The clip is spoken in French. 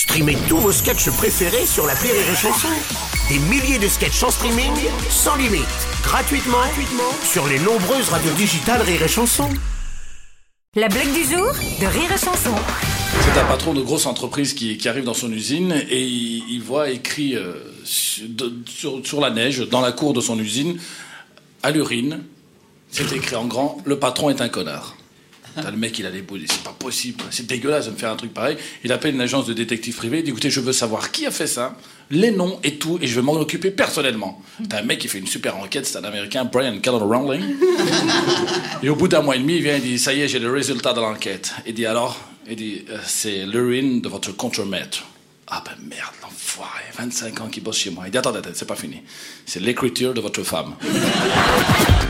Streamez tous vos sketchs préférés sur la Rire et Chanson. Des milliers de sketchs en streaming, sans limite, gratuitement, gratuitement sur les nombreuses radios digitales Rire et Chanson. La blague du jour de Rire et Chanson. C'est un patron de grosse entreprise qui, qui arrive dans son usine et il, il voit écrit euh, sur, de- sur- sur la neige, dans la cour de son usine, à l'urine, c'est écrit en grand, le patron est un connard. T'as le mec, il a des boules, c'est pas possible, c'est dégueulasse de me faire un truc pareil. Il appelle une agence de détective privé, il dit écoutez, je veux savoir qui a fait ça, les noms et tout, et je vais m'en occuper personnellement. T'as un mec qui fait une super enquête, c'est un américain, Brian Keller Rowling. Et au bout d'un mois et demi, il vient et dit Ça y est, j'ai le résultat de l'enquête. Il dit Alors? Il dit Euh, C'est l'urine de votre contremaître. Ah ben merde, l'enfoiré, 25 ans qu'il bosse chez moi. Il dit Attends, attends, c'est pas fini. C'est l'écriture de votre femme.